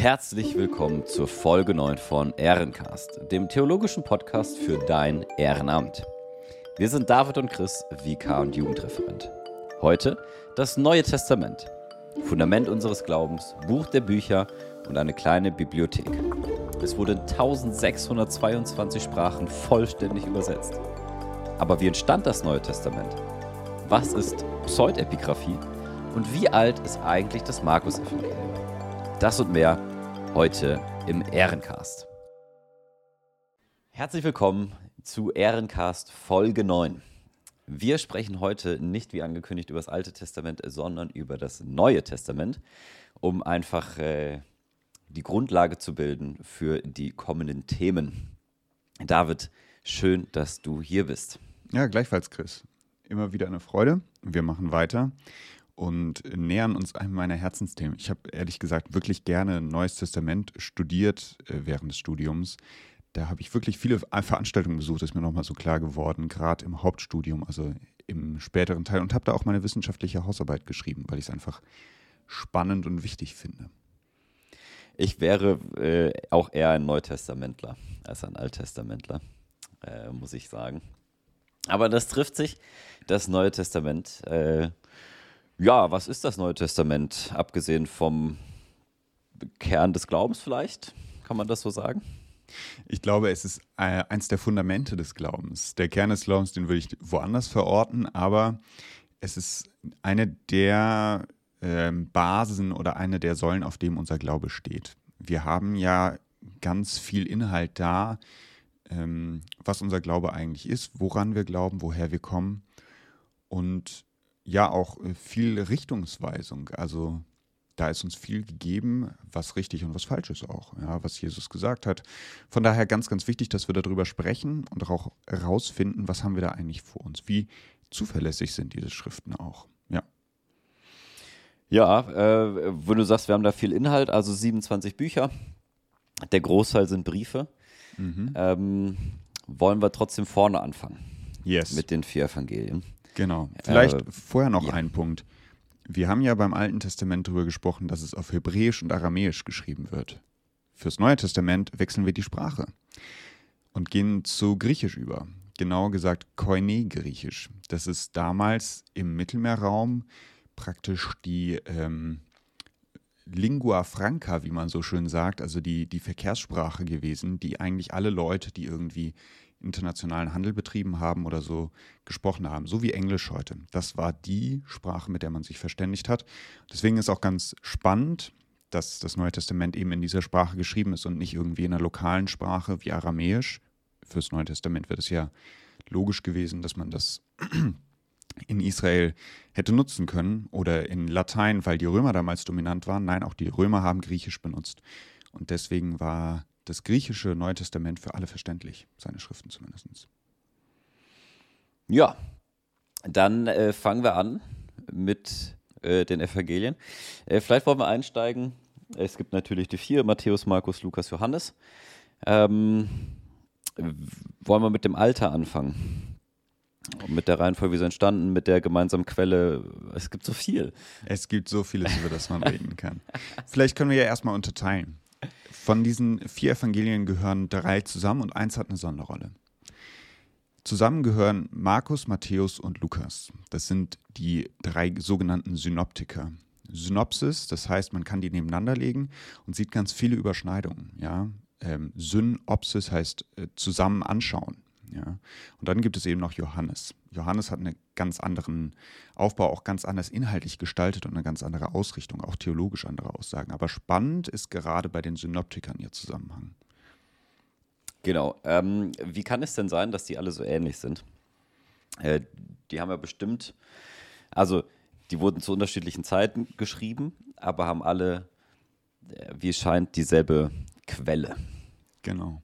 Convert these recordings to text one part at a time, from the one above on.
Herzlich willkommen zur Folge 9 von Ehrencast, dem theologischen Podcast für dein Ehrenamt. Wir sind David und Chris, VK und Jugendreferent. Heute das Neue Testament, Fundament unseres Glaubens, Buch der Bücher und eine kleine Bibliothek. Es wurde in 1622 Sprachen vollständig übersetzt. Aber wie entstand das Neue Testament? Was ist Pseudepigraphie? Und wie alt ist eigentlich das Markus-Evangelium? Das und mehr heute im Ehrencast. Herzlich willkommen zu Ehrencast Folge 9. Wir sprechen heute nicht wie angekündigt über das Alte Testament, sondern über das Neue Testament, um einfach äh, die Grundlage zu bilden für die kommenden Themen. David, schön, dass du hier bist. Ja, gleichfalls, Chris. Immer wieder eine Freude. Wir machen weiter und nähern uns einem meiner Herzensthemen. Ich habe ehrlich gesagt wirklich gerne Neues Testament studiert äh, während des Studiums. Da habe ich wirklich viele Veranstaltungen besucht, ist mir nochmal so klar geworden, gerade im Hauptstudium, also im späteren Teil und habe da auch meine wissenschaftliche Hausarbeit geschrieben, weil ich es einfach spannend und wichtig finde. Ich wäre äh, auch eher ein Neutestamentler als ein Alttestamentler, äh, muss ich sagen. Aber das trifft sich, das Neue Testament. Äh, ja, was ist das Neue Testament, abgesehen vom Kern des Glaubens vielleicht? Kann man das so sagen? Ich glaube, es ist äh, eins der Fundamente des Glaubens. Der Kern des Glaubens, den würde ich woanders verorten, aber es ist eine der äh, Basen oder eine der Säulen, auf dem unser Glaube steht. Wir haben ja ganz viel Inhalt da, ähm, was unser Glaube eigentlich ist, woran wir glauben, woher wir kommen. Und ja auch äh, viel Richtungsweisung. Also da ist uns viel gegeben, was richtig und was falsch ist auch, ja, was Jesus gesagt hat. Von daher ganz, ganz wichtig, dass wir darüber sprechen und auch herausfinden, was haben wir da eigentlich vor uns. Wie zuverlässig sind diese Schriften auch. Ja. Ja, äh, wenn du sagst, wir haben da viel Inhalt, also 27 Bücher. Der Großteil sind Briefe. Mhm. Ähm, wollen wir trotzdem vorne anfangen? Yes. Mit den vier Evangelien. Genau. Vielleicht äh, vorher noch ja. ein Punkt. Wir haben ja beim Alten Testament darüber gesprochen, dass es auf Hebräisch und Aramäisch geschrieben wird. Fürs Neue Testament wechseln wir die Sprache und gehen zu Griechisch über. Genauer gesagt Koine-Griechisch. Das ist damals im Mittelmeerraum praktisch die ähm, Lingua Franca, wie man so schön sagt, also die, die Verkehrssprache gewesen, die eigentlich alle Leute, die irgendwie internationalen Handel betrieben haben oder so gesprochen haben, so wie Englisch heute. Das war die Sprache, mit der man sich verständigt hat. Deswegen ist auch ganz spannend, dass das Neue Testament eben in dieser Sprache geschrieben ist und nicht irgendwie in einer lokalen Sprache wie Aramäisch. Fürs Neue Testament wird es ja logisch gewesen, dass man das in Israel hätte nutzen können oder in Latein, weil die Römer damals dominant waren. Nein, auch die Römer haben Griechisch benutzt. Und deswegen war das griechische Neue Testament für alle verständlich, seine Schriften zumindest. Ja, dann äh, fangen wir an mit äh, den Evangelien. Äh, vielleicht wollen wir einsteigen. Es gibt natürlich die vier: Matthäus, Markus, Lukas, Johannes. Ähm, wollen wir mit dem Alter anfangen? Mit der Reihenfolge, wie sie entstanden, mit der gemeinsamen Quelle. Es gibt so viel. Es gibt so vieles, über das man reden kann. Vielleicht können wir ja erstmal unterteilen. Von diesen vier Evangelien gehören drei zusammen und eins hat eine Sonderrolle. Zusammen gehören Markus, Matthäus und Lukas. Das sind die drei sogenannten Synoptiker. Synopsis, das heißt, man kann die nebeneinander legen und sieht ganz viele Überschneidungen. Ja? Ähm, Synopsis heißt äh, zusammen anschauen. Ja? Und dann gibt es eben noch Johannes. Johannes hat einen ganz anderen Aufbau, auch ganz anders inhaltlich gestaltet und eine ganz andere Ausrichtung, auch theologisch andere Aussagen. Aber spannend ist gerade bei den Synoptikern ihr Zusammenhang. Genau. Ähm, wie kann es denn sein, dass die alle so ähnlich sind? Äh, die haben ja bestimmt, also die wurden zu unterschiedlichen Zeiten geschrieben, aber haben alle, äh, wie es scheint, dieselbe Quelle. Genau.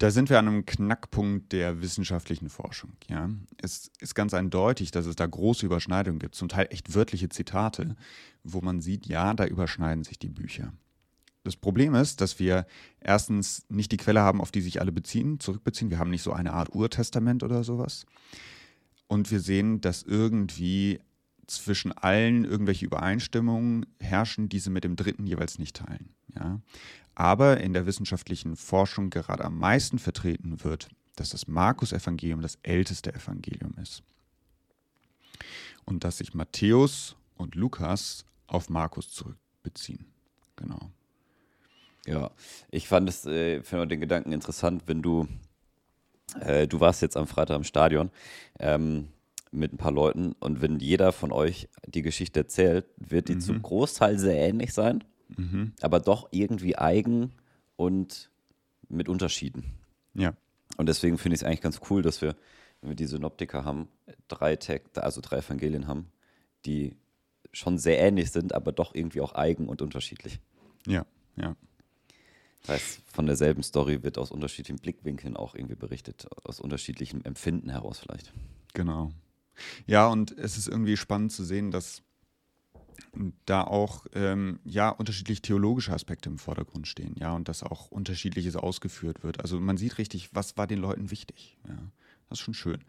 Da sind wir an einem Knackpunkt der wissenschaftlichen Forschung. Ja. Es ist ganz eindeutig, dass es da große Überschneidungen gibt, zum Teil echt wörtliche Zitate, wo man sieht, ja, da überschneiden sich die Bücher. Das Problem ist, dass wir erstens nicht die Quelle haben, auf die sich alle beziehen, zurückbeziehen. Wir haben nicht so eine Art Urtestament oder sowas. Und wir sehen, dass irgendwie zwischen allen irgendwelche Übereinstimmungen herrschen, die sie mit dem dritten jeweils nicht teilen. Ja? Aber in der wissenschaftlichen Forschung gerade am meisten vertreten wird, dass das Markus-Evangelium das älteste Evangelium ist. Und dass sich Matthäus und Lukas auf Markus zurückbeziehen. Genau. Ja, ich fand es, äh, den Gedanken interessant, wenn du, äh, du warst jetzt am Freitag im Stadion ähm, mit ein paar Leuten und wenn jeder von euch die Geschichte erzählt, wird die mhm. zum Großteil sehr ähnlich sein, mhm. aber doch irgendwie eigen und mit Unterschieden. Ja. Und deswegen finde ich es eigentlich ganz cool, dass wir, wenn wir die Synoptiker haben, drei Tag, also drei Evangelien haben, die schon sehr ähnlich sind, aber doch irgendwie auch eigen und unterschiedlich. Ja, ja. Das heißt, von derselben Story wird aus unterschiedlichen Blickwinkeln auch irgendwie berichtet, aus unterschiedlichem Empfinden heraus vielleicht. Genau. Ja, und es ist irgendwie spannend zu sehen, dass da auch ähm, ja unterschiedliche theologische Aspekte im Vordergrund stehen, ja, und dass auch unterschiedliches ausgeführt wird. Also man sieht richtig, was war den Leuten wichtig. Ja, das ist schon schön.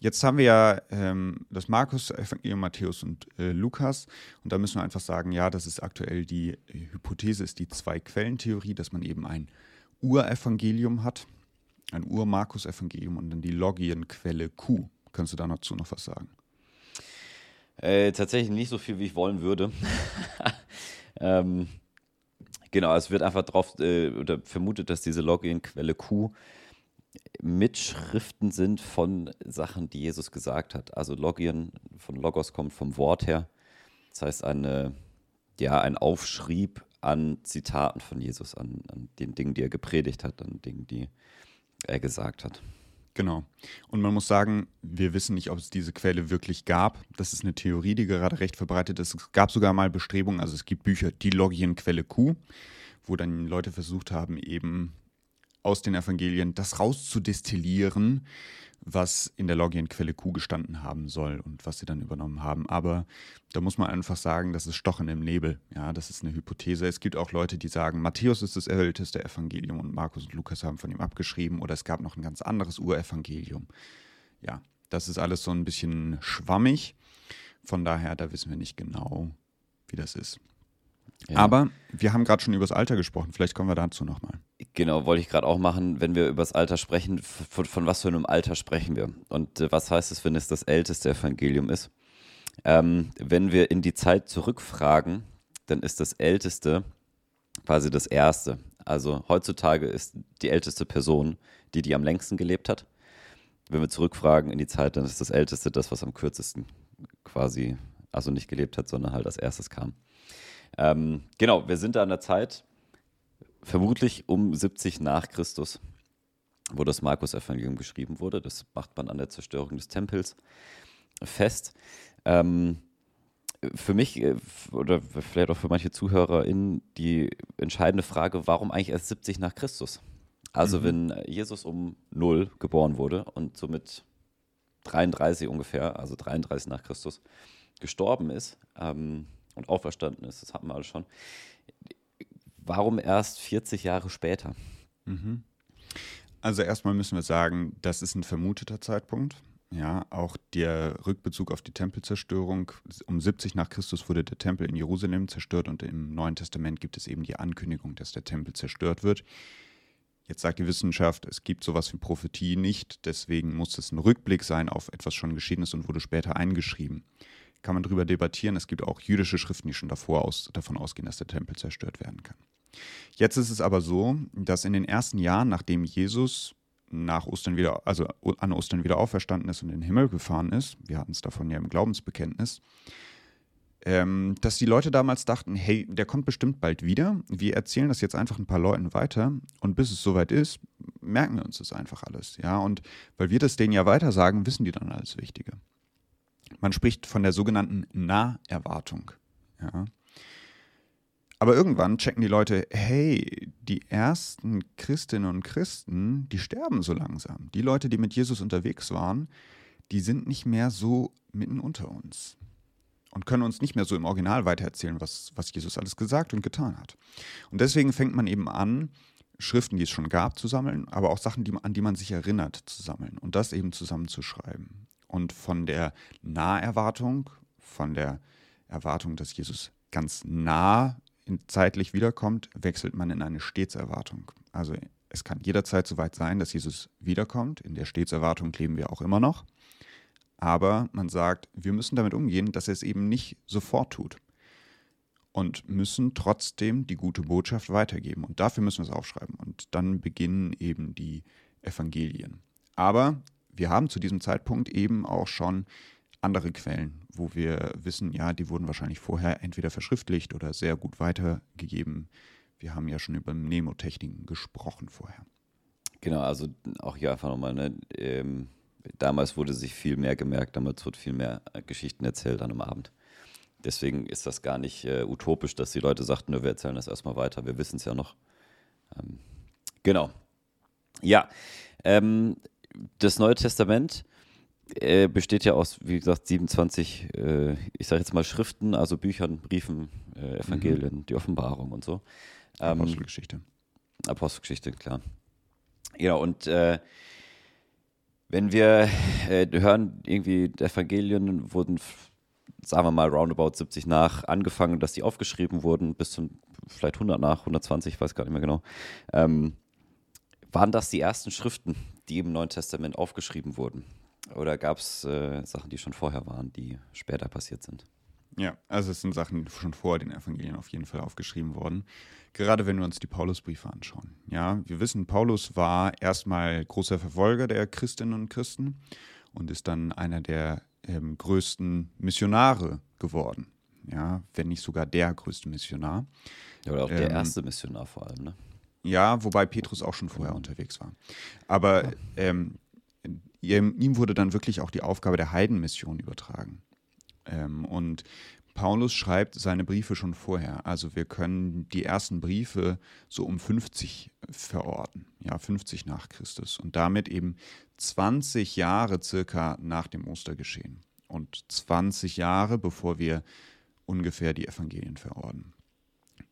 Jetzt haben wir ja ähm, das Markus, Evangelium Matthäus und äh, Lukas. Und da müssen wir einfach sagen, ja, das ist aktuell die Hypothese, ist die Zwei-Quellen-Theorie, dass man eben ein Urevangelium hat, ein Ur-Markus-Evangelium und dann die Logienquelle Q. Kannst du da dazu noch was sagen? Äh, tatsächlich nicht so viel, wie ich wollen würde. ähm, genau, es wird einfach darauf äh, oder vermutet, dass diese Logienquelle Q Mitschriften sind von Sachen, die Jesus gesagt hat. Also Logion von Logos kommt vom Wort her. Das heißt, eine, ja, ein Aufschrieb an Zitaten von Jesus, an, an den Dingen, die er gepredigt hat, an Dingen, die er gesagt hat. Genau. Und man muss sagen, wir wissen nicht, ob es diese Quelle wirklich gab. Das ist eine Theorie, die gerade recht verbreitet ist. Es gab sogar mal Bestrebungen, also es gibt Bücher, die Logienquelle Q, wo dann Leute versucht haben, eben aus den Evangelien das rauszudestillieren, was in der Logienquelle Q gestanden haben soll und was sie dann übernommen haben. Aber da muss man einfach sagen, das ist Stochen im Nebel. Ja, das ist eine Hypothese. Es gibt auch Leute, die sagen, Matthäus ist das älteste Evangelium und Markus und Lukas haben von ihm abgeschrieben oder es gab noch ein ganz anderes Urevangelium. Ja, das ist alles so ein bisschen schwammig. Von daher, da wissen wir nicht genau, wie das ist. Ja. Aber wir haben gerade schon über das Alter gesprochen. Vielleicht kommen wir dazu nochmal. Genau, wollte ich gerade auch machen, wenn wir über das Alter sprechen, von, von, was für einem Alter sprechen wir? Und äh, was heißt es, wenn es das älteste Evangelium ist? Ähm, wenn wir in die Zeit zurückfragen, dann ist das älteste quasi das erste. Also heutzutage ist die älteste Person die, die am längsten gelebt hat. Wenn wir zurückfragen in die Zeit, dann ist das älteste das, was am kürzesten quasi, also nicht gelebt hat, sondern halt als erstes kam. Ähm, genau, wir sind da an der Zeit, vermutlich um 70 nach Christus, wo das Markus-Evangelium geschrieben wurde. Das macht man an der Zerstörung des Tempels fest. Ähm, für mich äh, oder vielleicht auch für manche ZuhörerInnen die entscheidende Frage, warum eigentlich erst 70 nach Christus? Also, mhm. wenn Jesus um 0 geboren wurde und somit 33 ungefähr, also 33 nach Christus, gestorben ist, ähm, und auferstanden ist, das hatten wir alle schon. Warum erst 40 Jahre später? Mhm. Also erstmal müssen wir sagen, das ist ein vermuteter Zeitpunkt. Ja, auch der Rückbezug auf die Tempelzerstörung. Um 70 nach Christus wurde der Tempel in Jerusalem zerstört und im Neuen Testament gibt es eben die Ankündigung, dass der Tempel zerstört wird. Jetzt sagt die Wissenschaft, es gibt sowas wie Prophetie nicht, deswegen muss es ein Rückblick sein auf etwas schon Geschehenes und wurde später eingeschrieben kann man darüber debattieren. Es gibt auch jüdische Schriften, die schon davor aus, davon ausgehen, dass der Tempel zerstört werden kann. Jetzt ist es aber so, dass in den ersten Jahren, nachdem Jesus nach Ostern wieder, also an Ostern wieder auferstanden ist und in den Himmel gefahren ist, wir hatten es davon ja im Glaubensbekenntnis, ähm, dass die Leute damals dachten, hey, der kommt bestimmt bald wieder. Wir erzählen das jetzt einfach ein paar Leuten weiter und bis es soweit ist, merken wir uns das einfach alles. Ja, und weil wir das denen ja weiter sagen, wissen die dann alles Wichtige. Man spricht von der sogenannten Naherwartung. Ja. Aber irgendwann checken die Leute, hey, die ersten Christinnen und Christen, die sterben so langsam. Die Leute, die mit Jesus unterwegs waren, die sind nicht mehr so mitten unter uns und können uns nicht mehr so im Original weitererzählen, was, was Jesus alles gesagt und getan hat. Und deswegen fängt man eben an, Schriften, die es schon gab, zu sammeln, aber auch Sachen, die, an die man sich erinnert, zu sammeln und das eben zusammenzuschreiben und von der Naherwartung von der Erwartung, dass Jesus ganz nah zeitlich wiederkommt, wechselt man in eine Stetserwartung. Also es kann jederzeit soweit sein, dass Jesus wiederkommt. In der Stetserwartung leben wir auch immer noch. Aber man sagt, wir müssen damit umgehen, dass er es eben nicht sofort tut. Und müssen trotzdem die gute Botschaft weitergeben. Und dafür müssen wir es aufschreiben. Und dann beginnen eben die Evangelien. Aber wir haben zu diesem Zeitpunkt eben auch schon andere Quellen, wo wir wissen, ja, die wurden wahrscheinlich vorher entweder verschriftlicht oder sehr gut weitergegeben. Wir haben ja schon über Mnemotechniken gesprochen vorher. Genau, also auch hier einfach nochmal, ne, ähm, damals wurde sich viel mehr gemerkt, damals wird viel mehr äh, Geschichten erzählt an einem Abend. Deswegen ist das gar nicht äh, utopisch, dass die Leute sagten, wir erzählen das erstmal weiter, wir wissen es ja noch. Ähm, genau. Ja, ähm, das Neue Testament äh, besteht ja aus, wie gesagt, 27, äh, ich sage jetzt mal Schriften, also Büchern, Briefen, äh, Evangelien, mhm. die Offenbarung und so. Ähm, Apostelgeschichte. Apostelgeschichte, klar. Ja, und äh, wenn wir äh, hören, irgendwie Evangelien wurden, sagen wir mal, roundabout 70 nach angefangen, dass die aufgeschrieben wurden, bis zum vielleicht 100 nach, 120, ich weiß gar nicht mehr genau. Ähm, waren das die ersten Schriften, die im Neuen Testament aufgeschrieben wurden? Oder gab es äh, Sachen, die schon vorher waren, die später passiert sind? Ja, also es sind Sachen die schon vor den Evangelien auf jeden Fall aufgeschrieben worden. Gerade wenn wir uns die Paulusbriefe anschauen. Ja, wir wissen, Paulus war erstmal großer Verfolger der Christinnen und Christen und ist dann einer der ähm, größten Missionare geworden. Ja, wenn nicht sogar der größte Missionar. Ja, oder auch ähm, der erste Missionar vor allem, ne? Ja, wobei Petrus auch schon vorher unterwegs war. Aber ja. ähm, ihm wurde dann wirklich auch die Aufgabe der Heidenmission übertragen. Ähm, und Paulus schreibt seine Briefe schon vorher. Also wir können die ersten Briefe so um 50 verorten, ja, 50 nach Christus und damit eben 20 Jahre circa nach dem Ostergeschehen und 20 Jahre bevor wir ungefähr die Evangelien verorten.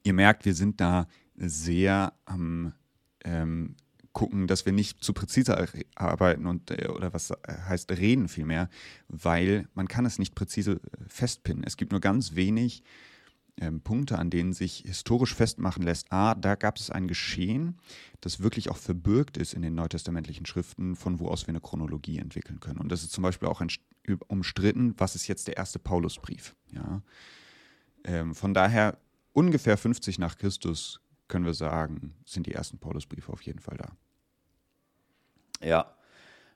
Ihr merkt, wir sind da sehr am ähm, gucken, dass wir nicht zu präzise arbeiten und äh, oder was heißt reden vielmehr, weil man kann es nicht präzise äh, festpinnen. Es gibt nur ganz wenig ähm, Punkte, an denen sich historisch festmachen lässt, ah, da gab es ein Geschehen, das wirklich auch verbürgt ist in den neutestamentlichen Schriften, von wo aus wir eine Chronologie entwickeln können. Und das ist zum Beispiel auch umstritten, was ist jetzt der erste Paulusbrief. Ja? Ähm, von daher ungefähr 50 nach Christus können wir sagen, sind die ersten Paulusbriefe auf jeden Fall da. Ja.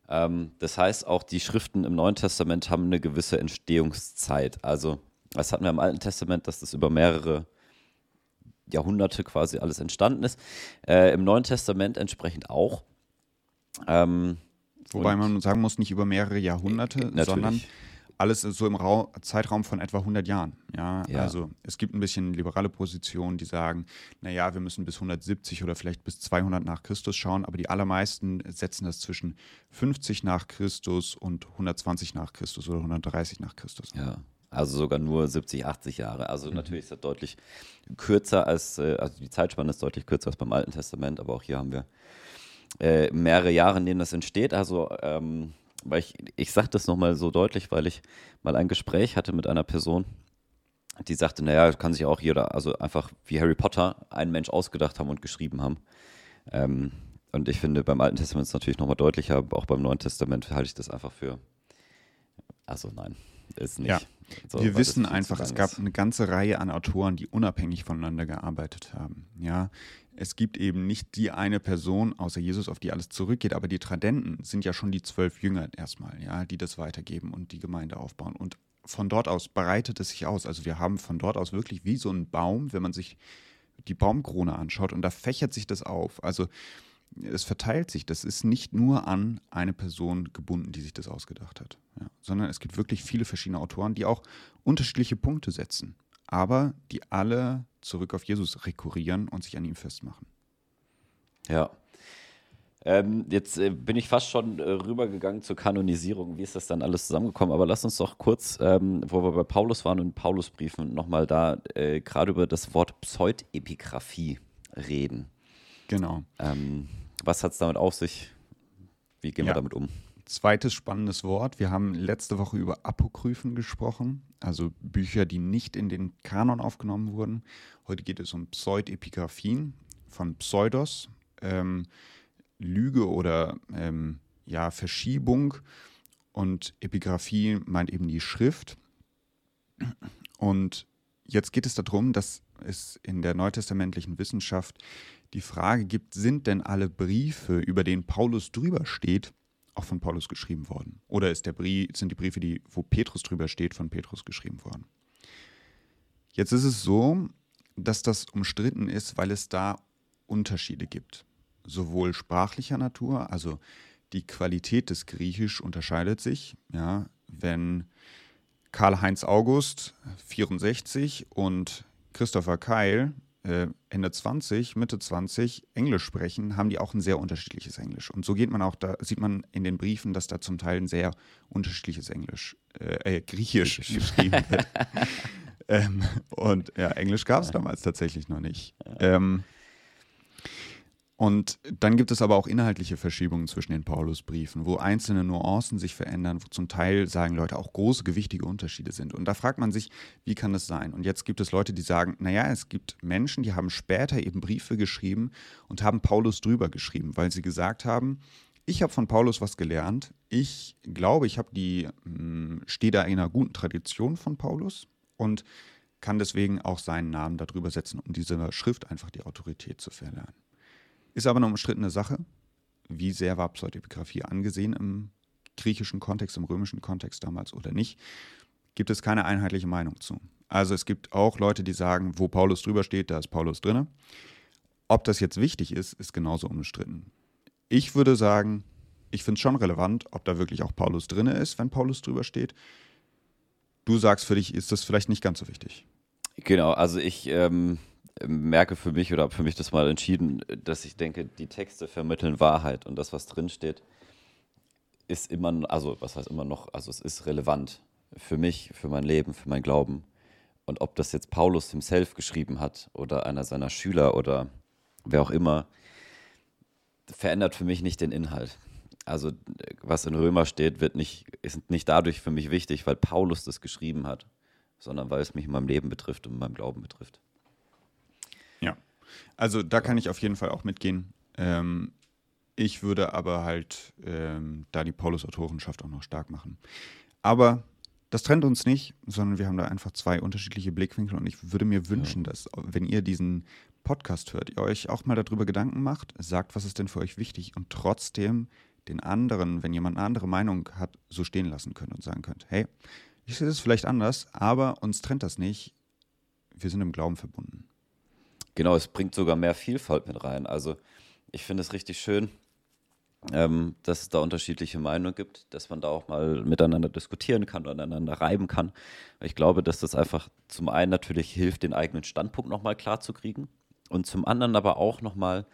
Ähm, das heißt, auch die Schriften im Neuen Testament haben eine gewisse Entstehungszeit. Also, das hatten wir im Alten Testament, dass das über mehrere Jahrhunderte quasi alles entstanden ist. Äh, Im Neuen Testament entsprechend auch. Ähm, Wobei man sagen muss, nicht über mehrere Jahrhunderte, äh, sondern alles so im Ra Zeitraum von etwa 100 Jahren. Ja? ja? also es gibt ein bisschen liberale Positionen, die sagen, naja, wir müssen bis 170 oder vielleicht bis 200 nach Christus schauen, aber die allermeisten setzen das zwischen 50 nach Christus und 120 nach Christus oder 130 nach Christus. Ja. Also sogar nur 70, 80 Jahre. Also mhm. natürlich ist das deutlich kürzer als, äh, also die Zeitspanne ist deutlich kürzer als beim Alten Testament, aber auch hier haben wir äh, mehrere Jahre, in denen das entsteht. Also ähm, weil ich, ich sage das nochmal so deutlich, weil ich mal ein Gespräch hatte mit einer Person, die sagte, naja, kann sich auch jeder, also einfach wie Harry Potter, einen Mensch ausgedacht haben und geschrieben haben. Ähm, und ich finde, beim Alten Testament ist es natürlich nochmal deutlicher, aber auch beim Neuen Testament halte ich das einfach für, also nein, ist nicht. Ja. So, wir wissen einfach, es gab eine ganze Reihe an Autoren, die unabhängig voneinander gearbeitet haben. Ja, es gibt eben nicht die eine Person außer Jesus, auf die alles zurückgeht, aber die Tradenten sind ja schon die zwölf Jünger erstmal, ja, die das weitergeben und die Gemeinde aufbauen. Und von dort aus breitet es sich aus. Also wir haben von dort aus wirklich wie so ein Baum, wenn man sich die Baumkrone anschaut und da fächert sich das auf. Also es verteilt sich. Das ist nicht nur an eine Person gebunden, die sich das ausgedacht hat, ja, sondern es gibt wirklich viele verschiedene Autoren, die auch unterschiedliche Punkte setzen aber die alle zurück auf Jesus rekurrieren und sich an ihm festmachen. Ja. Ähm, jetzt äh, bin ich fast schon äh, rübergegangen zur Kanonisierung. Wie ist das dann alles zusammengekommen? Aber lass uns doch kurz, ähm, wo wir bei Paulus waren und Paulusbriefen, nochmal da äh, gerade über das Wort Pseudepigraphie reden. Genau. Ähm, was hat es damit auf sich? Wie gehen ja. wir damit um? Zweites spannendes Wort. Wir haben letzte Woche über Apokryphen gesprochen, also Bücher, die nicht in den Kanon aufgenommen wurden. Heute geht es um Pseudepigraphien von Pseudos, ähm, Lüge oder ähm, ja, Verschiebung. Und Epigraphie meint eben die Schrift. Und jetzt geht es darum, dass es in der neutestamentlichen Wissenschaft die Frage gibt, sind denn alle Briefe, über denen Paulus drüber steht, auch von Paulus geschrieben worden? Oder ist der Brief, sind die Briefe, die, wo Petrus drüber steht, von Petrus geschrieben worden? Jetzt ist es so, dass das umstritten ist, weil es da Unterschiede gibt. Sowohl sprachlicher Natur, also die Qualität des Griechisch unterscheidet sich. Ja, wenn Karl-Heinz August 64 und Christopher Keil Ende 20, Mitte 20 Englisch sprechen, haben die auch ein sehr unterschiedliches Englisch. Und so geht man auch, da sieht man in den Briefen, dass da zum Teil ein sehr unterschiedliches Englisch, äh, äh Griechisch, Griechisch, geschrieben wird. ähm, und ja, Englisch gab es damals tatsächlich noch nicht. Ähm, und dann gibt es aber auch inhaltliche Verschiebungen zwischen den Paulusbriefen, wo einzelne Nuancen sich verändern, wo zum Teil, sagen Leute, auch große, gewichtige Unterschiede sind. Und da fragt man sich, wie kann das sein? Und jetzt gibt es Leute, die sagen, naja, es gibt Menschen, die haben später eben Briefe geschrieben und haben Paulus drüber geschrieben, weil sie gesagt haben, ich habe von Paulus was gelernt. Ich glaube, ich habe die, hm, stehe da in einer guten Tradition von Paulus und kann deswegen auch seinen Namen darüber setzen, um dieser Schrift einfach die Autorität zu verlernen. Ist aber eine umstrittene Sache. Wie sehr war Pseudepigraphie angesehen im griechischen Kontext, im römischen Kontext damals oder nicht? Gibt es keine einheitliche Meinung zu. Also es gibt auch Leute, die sagen, wo Paulus drüber steht, da ist Paulus drin. Ob das jetzt wichtig ist, ist genauso umstritten. Ich würde sagen, ich finde es schon relevant, ob da wirklich auch Paulus drin ist, wenn Paulus drüber steht. Du sagst, für dich ist das vielleicht nicht ganz so wichtig. Genau, also ich ähm, merke für mich oder habe für mich das mal entschieden, dass ich denke, die Texte vermitteln Wahrheit und das, was drinsteht, ist immer, also was heißt immer noch, also es ist relevant für mich, für mein Leben, für mein Glauben. Und ob das jetzt Paulus himself geschrieben hat oder einer seiner Schüler oder wer auch immer, verändert für mich nicht den Inhalt. Also was in Römer steht, wird nicht, ist nicht dadurch für mich wichtig, weil Paulus das geschrieben hat, sondern weil es mich in meinem Leben betrifft und in meinem Glauben betrifft. Also da kann ich auf jeden Fall auch mitgehen. Ähm, ich würde aber halt ähm, da die Paulus-Autorenschaft auch noch stark machen. Aber das trennt uns nicht, sondern wir haben da einfach zwei unterschiedliche Blickwinkel und ich würde mir wünschen, ja. dass, wenn ihr diesen Podcast hört, ihr euch auch mal darüber Gedanken macht, sagt, was ist denn für euch wichtig und trotzdem den anderen, wenn jemand eine andere Meinung hat, so stehen lassen könnt und sagen könnt, hey, ich sehe das vielleicht anders, aber uns trennt das nicht. Wir sind im Glauben verbunden. Genau, es bringt sogar mehr Vielfalt mit rein. Also ich finde es richtig schön, ähm, dass es da unterschiedliche Meinungen gibt, dass man da auch mal miteinander diskutieren kann und aneinander reiben kann. Ich glaube, dass das einfach zum einen natürlich hilft, den eigenen Standpunkt nochmal klar zu kriegen und zum anderen aber auch nochmal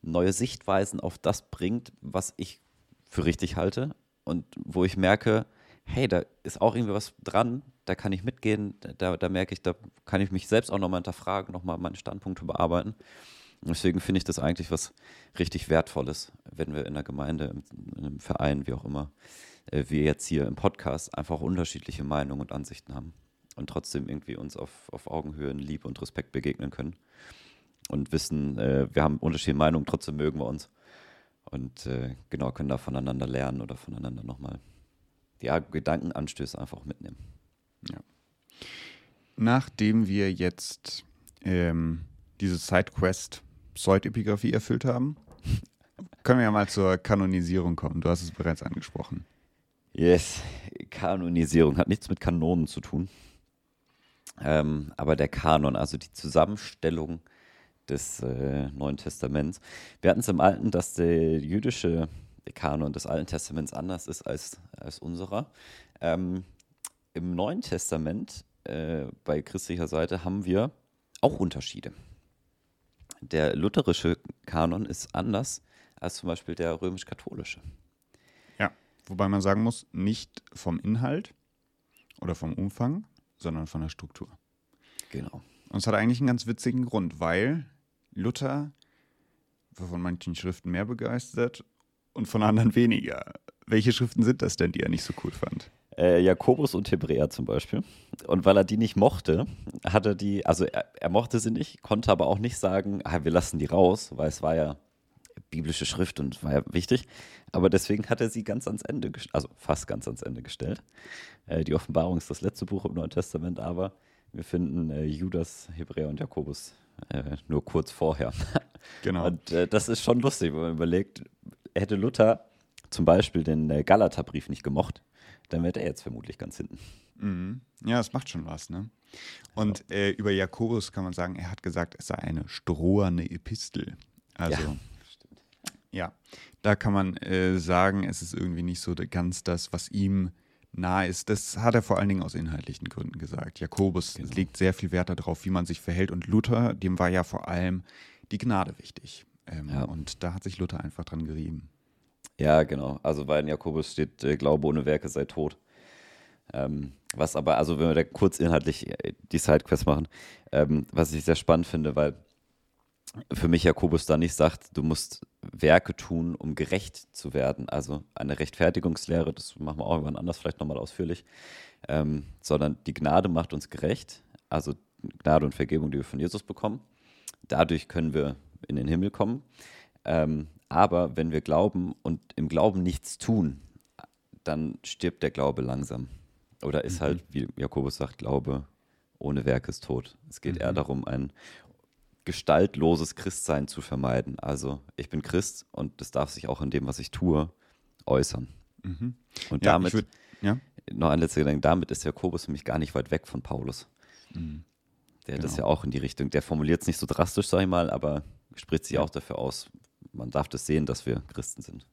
neue Sichtweisen auf das bringt, was ich für richtig halte und wo ich merke, hey, da ist auch irgendwie was dran, da kann ich mitgehen, da, da merke ich, da kann ich mich selbst auch nochmal hinterfragen, nochmal meine Standpunkte bearbeiten. Deswegen finde ich das eigentlich was richtig Wertvolles, wenn wir in der Gemeinde, in einem Verein, wie auch immer, äh, wir jetzt hier im Podcast einfach unterschiedliche Meinungen und Ansichten haben und trotzdem irgendwie uns auf, auf Augenhöhe in Liebe und Respekt begegnen können und wissen, äh, wir haben unterschiedliche Meinungen, trotzdem mögen wir uns und äh, genau können da voneinander lernen oder voneinander nochmal ja, Gedankenanstöße einfach mitnehmen. Ja. Nachdem wir jetzt ähm, diese Sidequest Pseudepigraphie erfüllt haben, können wir ja mal zur Kanonisierung kommen. Du hast es bereits angesprochen. Yes, Kanonisierung hat nichts mit Kanonen zu tun. Ähm, aber der Kanon, also die Zusammenstellung des äh, Neuen Testaments. Wir hatten es im Alten, dass der jüdische Kanon des Alten Testaments anders ist als, als unserer. Ähm, Im Neuen Testament, äh, bei christlicher Seite, haben wir auch Unterschiede. Der lutherische Kanon ist anders als zum Beispiel der römisch-katholische. Ja, wobei man sagen muss, nicht vom Inhalt oder vom Umfang, sondern von der Struktur. Genau. Und es hat eigentlich einen ganz witzigen Grund, weil Luther war von manchen Schriften mehr begeistert und von anderen weniger. Welche Schriften sind das denn, die er nicht so cool fand? Äh, Jakobus und Hebräer zum Beispiel. Und weil er die nicht mochte, hat er die, also er, er mochte sie nicht, konnte aber auch nicht sagen, ah, wir lassen die raus, weil es war ja biblische Schrift und war ja wichtig. Aber deswegen hat er sie ganz ans Ende, also fast ganz ans Ende gestellt. Äh, die Offenbarung ist das letzte Buch im Neuen Testament, aber wir finden äh, Judas, Hebräer und Jakobus äh, nur kurz vorher. Genau. Und äh, das ist schon lustig, wenn man überlegt, hätte Luther zum Beispiel den äh, Galaterbrief nicht gemocht, dann wäre er jetzt vermutlich ganz hinten. Mhm. Ja, das macht schon was, ne? Und ja. äh, über Jakobus kann man sagen, er hat gesagt, es sei eine stroherne Epistel. Also, ja, ja da kann man äh, sagen, es ist irgendwie nicht so ganz das, was ihm nahe ist. Das hat er vor allen Dingen aus inhaltlichen Gründen gesagt. Jakobus genau. legt sehr viel Wert darauf, wie man sich verhält. Und Luther, dem war ja vor allem die Gnade wichtig. Ähm, ja. Und da hat sich Luther einfach dran gerieben. Ja, genau. Also bei Jakobus steht, äh, Glaube ohne Werke sei tot. Ähm, was aber, also wenn wir da kurz inhaltlich äh, die Sidequest machen, ähm, was ich sehr spannend finde, weil für mich Jakobus da nicht sagt, du musst Werke tun, um gerecht zu werden. Also eine Rechtfertigungslehre, das machen wir auch irgendwann anders, vielleicht nochmal ausführlich, ähm, sondern die Gnade macht uns gerecht. Also Gnade und Vergebung, die wir von Jesus bekommen. Dadurch können wir in den Himmel kommen. Ähm, aber wenn wir glauben und im Glauben nichts tun, dann stirbt der Glaube langsam. Oder ist halt, mhm. halt, wie Jakobus sagt, Glaube ohne Werk ist tot. Es geht mhm. eher darum, ein gestaltloses Christsein zu vermeiden. Also ich bin Christ und das darf sich auch in dem, was ich tue, äußern. Mhm. Und ja, damit, würd, ja? noch ein letzter Gedanke, damit ist Jakobus für mich gar nicht weit weg von Paulus. Mhm. Der genau. das ja auch in die Richtung, der formuliert es nicht so drastisch, sag ich mal, aber spricht sich auch dafür aus, man darf das sehen, dass wir Christen sind.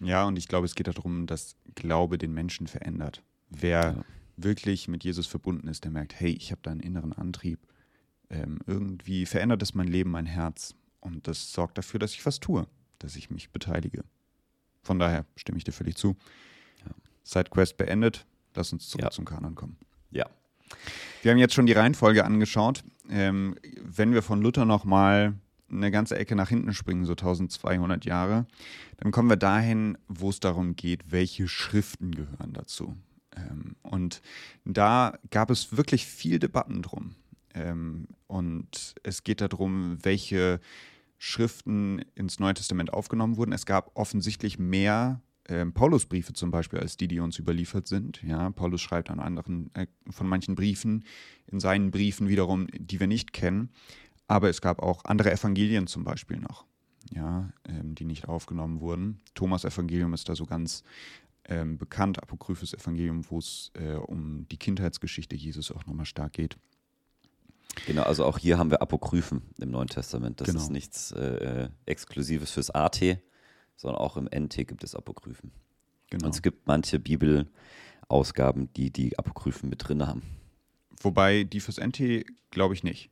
Ja, und ich glaube, es geht darum, dass Glaube den Menschen verändert. Wer ja. wirklich mit Jesus verbunden ist, der merkt, hey, ich habe da einen inneren Antrieb. Ähm, irgendwie verändert es mein Leben, mein Herz. Und das sorgt dafür, dass ich was tue, dass ich mich beteilige. Von daher stimme ich dir völlig zu. Ja. Sidequest beendet. Lass uns zurück ja. zum Kanon kommen. Ja. Wir haben jetzt schon die Reihenfolge angeschaut. Ähm, wenn wir von Luther nochmal eine ganze Ecke nach hinten springen, so 1200 Jahre, dann kommen wir dahin, wo es darum geht, welche Schriften gehören dazu. Ähm, und da gab es wirklich viel Debatten drum. Ähm, und es geht darum, welche Schriften ins Neue Testament aufgenommen wurden. Es gab offensichtlich mehr ähm, Paulusbriefe zum Beispiel als die, die uns überliefert sind. Ja, Paulus schreibt an anderen, äh, von manchen Briefen, in seinen Briefen wiederum, die wir nicht kennen. Aber es gab auch andere Evangelien zum Beispiel noch, ja, ähm, die nicht aufgenommen wurden. Thomas Evangelium ist da so ganz ähm, bekannt, apokryphes Evangelium, wo es äh, um die Kindheitsgeschichte Jesus auch nochmal stark geht. Genau, also auch hier haben wir Apokryphen im Neuen Testament. Das genau. ist nichts äh, Exklusives fürs AT, sondern auch im NT gibt es Apokryphen. Genau. Und es gibt manche Bibelausgaben, die die Apokryphen mit drin haben. Wobei die fürs NT glaube ich nicht.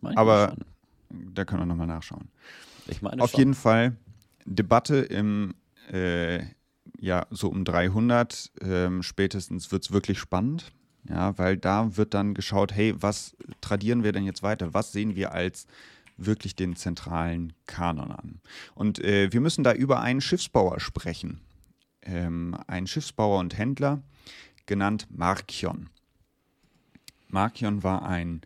Meine Aber da können wir nochmal nachschauen. Ich meine Auf schon. jeden Fall Debatte im, äh, ja, so um 300 ähm, spätestens wird es wirklich spannend. Ja, weil da wird dann geschaut, hey, was tradieren wir denn jetzt weiter? Was sehen wir als wirklich den zentralen Kanon an? Und äh, wir müssen da über einen Schiffsbauer sprechen. Ähm, einen Schiffsbauer und Händler, genannt Markion. Markion war ein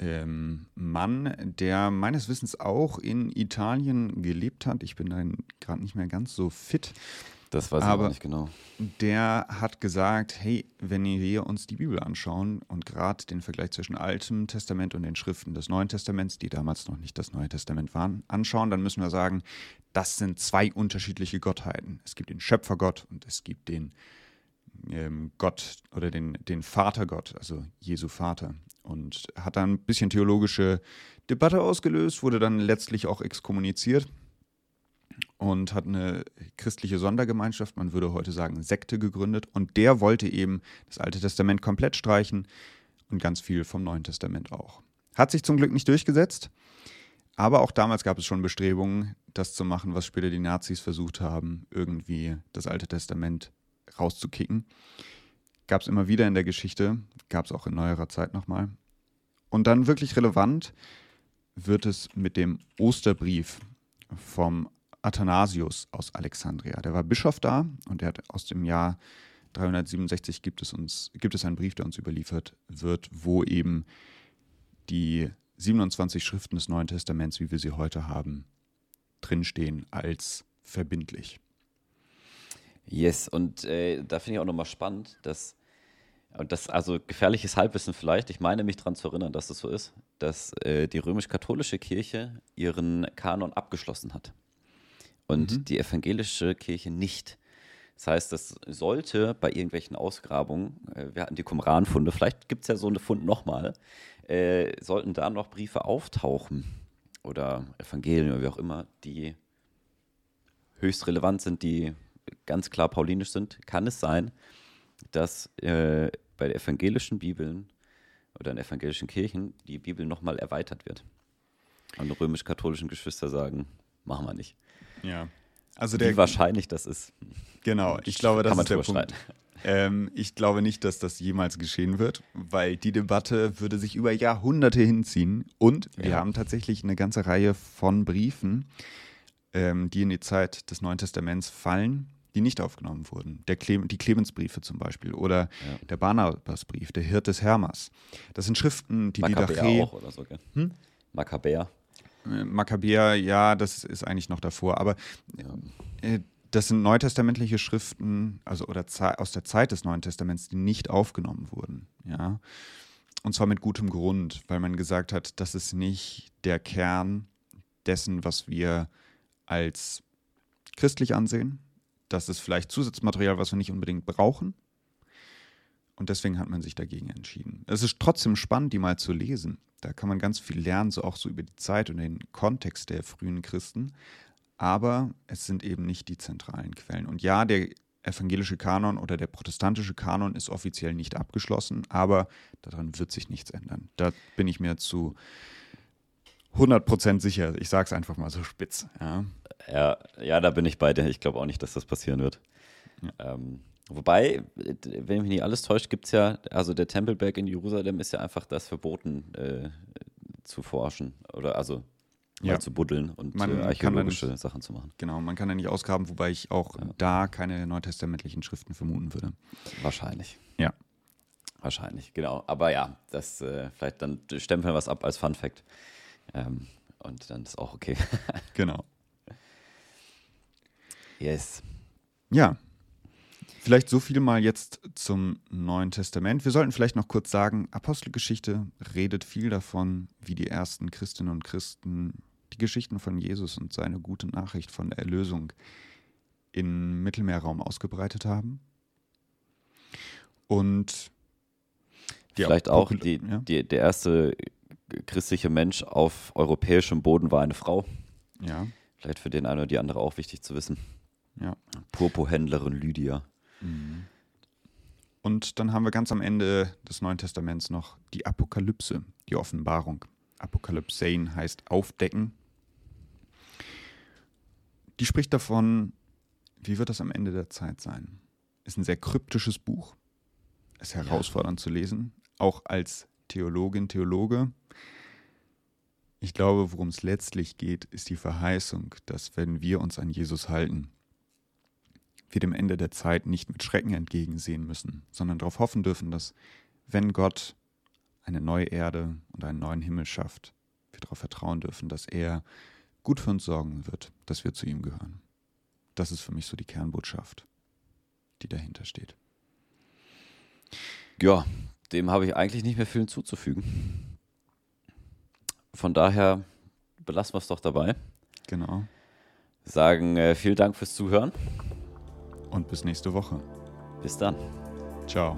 ähm, Mann, der meines Wissens auch in Italien gelebt hat. Ich bin da gerade nicht mehr ganz so fit. Das weiß ich aber nicht genau. Der hat gesagt, hey, wenn wir uns die Bibel anschauen und gerade den Vergleich zwischen Altem Testament und den Schriften des Neuen Testaments, die damals noch nicht das Neue Testament waren, anschauen, dann müssen wir sagen, das sind zwei unterschiedliche Gottheiten. Es gibt den Schöpfergott und es gibt den ähm, Gott oder den, den Vatergott, also Jesu Vater und hat dann ein bisschen theologische Debatte ausgelöst, wurde dann letztlich auch exkommuniziert und hat eine christliche Sondergemeinschaft, man würde heute sagen Sekte gegründet und der wollte eben das Alte Testament komplett streichen und ganz viel vom Neuen Testament auch. Hat sich zum Glück nicht durchgesetzt, aber auch damals gab es schon Bestrebungen, das zu machen, was später die Nazis versucht haben, irgendwie das Alte Testament rauszukicken. Gab es immer wieder in der Geschichte, gab es auch in neuerer Zeit nochmal. Und dann wirklich relevant wird es mit dem Osterbrief vom Athanasius aus Alexandria. Der war Bischof da und der hat aus dem Jahr 367 gibt es uns, gibt es einen Brief, der uns überliefert wird, wo eben die 27 Schriften des Neuen Testaments, wie wir sie heute haben, drinstehen als verbindlich. Yes, und äh, da finde ich auch nochmal spannend, dass, und das also gefährliches Halbwissen vielleicht, ich meine mich daran zu erinnern, dass das so ist, dass äh, die römisch-katholische Kirche ihren Kanon abgeschlossen hat und mhm. die evangelische Kirche nicht. Das heißt, das sollte bei irgendwelchen Ausgrabungen, äh, wir hatten die Qumran-Funde, vielleicht gibt es ja so eine Fund nochmal, äh, sollten da noch Briefe auftauchen oder Evangelien oder wie auch immer, die höchst relevant sind, die ganz klar paulinisch sind, kann es sein, dass äh, bei evangelischen Bibeln oder in evangelischen Kirchen die Bibel nochmal erweitert wird. Und römisch-katholischen Geschwister sagen, machen wir nicht. Ja. Also der, Wie wahrscheinlich das ist. Genau, ich glaube, das ist der Punkt. Ähm, ich glaube nicht, dass das jemals geschehen wird, weil die Debatte würde sich über Jahrhunderte hinziehen. Und wir ja. haben tatsächlich eine ganze Reihe von Briefen, ähm, die in die Zeit des Neuen Testaments fallen, die nicht aufgenommen wurden. Der Cle die Clemensbriefe zum Beispiel oder ja. der Barnabasbrief, der Hirt des Hermas. Das sind Schriften, die Makkabäer die auch oder so, gell? Hm? Makkabäer. Äh, Makkabäer, ja, das ist eigentlich noch davor, aber äh, das sind neutestamentliche Schriften, also oder aus der Zeit des Neuen Testaments, die nicht aufgenommen wurden, ja. Und zwar mit gutem Grund, weil man gesagt hat, das ist nicht der Kern dessen, was wir als christlich ansehen. Das ist vielleicht Zusatzmaterial, was wir nicht unbedingt brauchen. Und deswegen hat man sich dagegen entschieden. Es ist trotzdem spannend, die mal zu lesen. Da kann man ganz viel lernen, so auch so über die Zeit und den Kontext der frühen Christen. Aber es sind eben nicht die zentralen Quellen. Und ja, der evangelische Kanon oder der protestantische Kanon ist offiziell nicht abgeschlossen, aber daran wird sich nichts ändern. Da bin ich mir zu 100% sicher. Ich sage es einfach mal so spitz. Ja. ja. Ja, da bin ich bei dir. Ich glaube auch nicht, dass das passieren wird. Ja. Ähm, Wobei, wenn mich nicht alles täuscht, gibt es ja, also der Tempelberg in Jerusalem ist ja einfach das verboten äh, zu forschen oder also ja. zu buddeln und man äh, archäologische nicht, Sachen zu machen. Genau, man kann da nicht ausgraben, wobei ich auch da keine neutestamentlichen Schriften vermuten würde. Wahrscheinlich. Ja. Wahrscheinlich, genau. Aber ja, das äh, vielleicht dann stempeln wir was ab als Fun Fact. Ähm, und dann ist auch okay. genau. Yes. Ja, Vielleicht so viel mal jetzt zum Neuen Testament. Wir sollten vielleicht noch kurz sagen, Apostelgeschichte redet viel davon, wie die ersten Christinnen und Christen die Geschichten von Jesus und seine gute Nachricht von der Erlösung im Mittelmeerraum ausgebreitet haben. Und vielleicht auch die, ja? die, der erste christliche Mensch auf europäischem Boden war eine Frau. Ja. Vielleicht für den einen oder die andere auch wichtig zu wissen. Ja. Purpurhändlerin Lydia. Und dann haben wir ganz am Ende des Neuen Testaments noch die Apokalypse, die Offenbarung. Apokalypsein heißt aufdecken. Die spricht davon, wie wird das am Ende der Zeit sein? Ist ein sehr kryptisches Buch, ist herausfordernd ja. zu lesen, auch als Theologin, Theologe. Ich glaube, worum es letztlich geht, ist die Verheißung, dass wenn wir uns an Jesus halten, wir dem Ende der Zeit nicht mit Schrecken entgegensehen müssen, sondern darauf hoffen dürfen, dass wenn Gott eine neue Erde und einen neuen Himmel schafft, wir darauf vertrauen dürfen, dass er gut für uns sorgen wird, dass wir zu ihm gehören. Das ist für mich so die Kernbotschaft, die dahinter steht. Ja, dem habe ich eigentlich nicht mehr viel hinzuzufügen. Von daher belassen wir es doch dabei. Genau. Sagen äh, vielen Dank fürs Zuhören und bis nächste Woche. Bis dann. Ciao.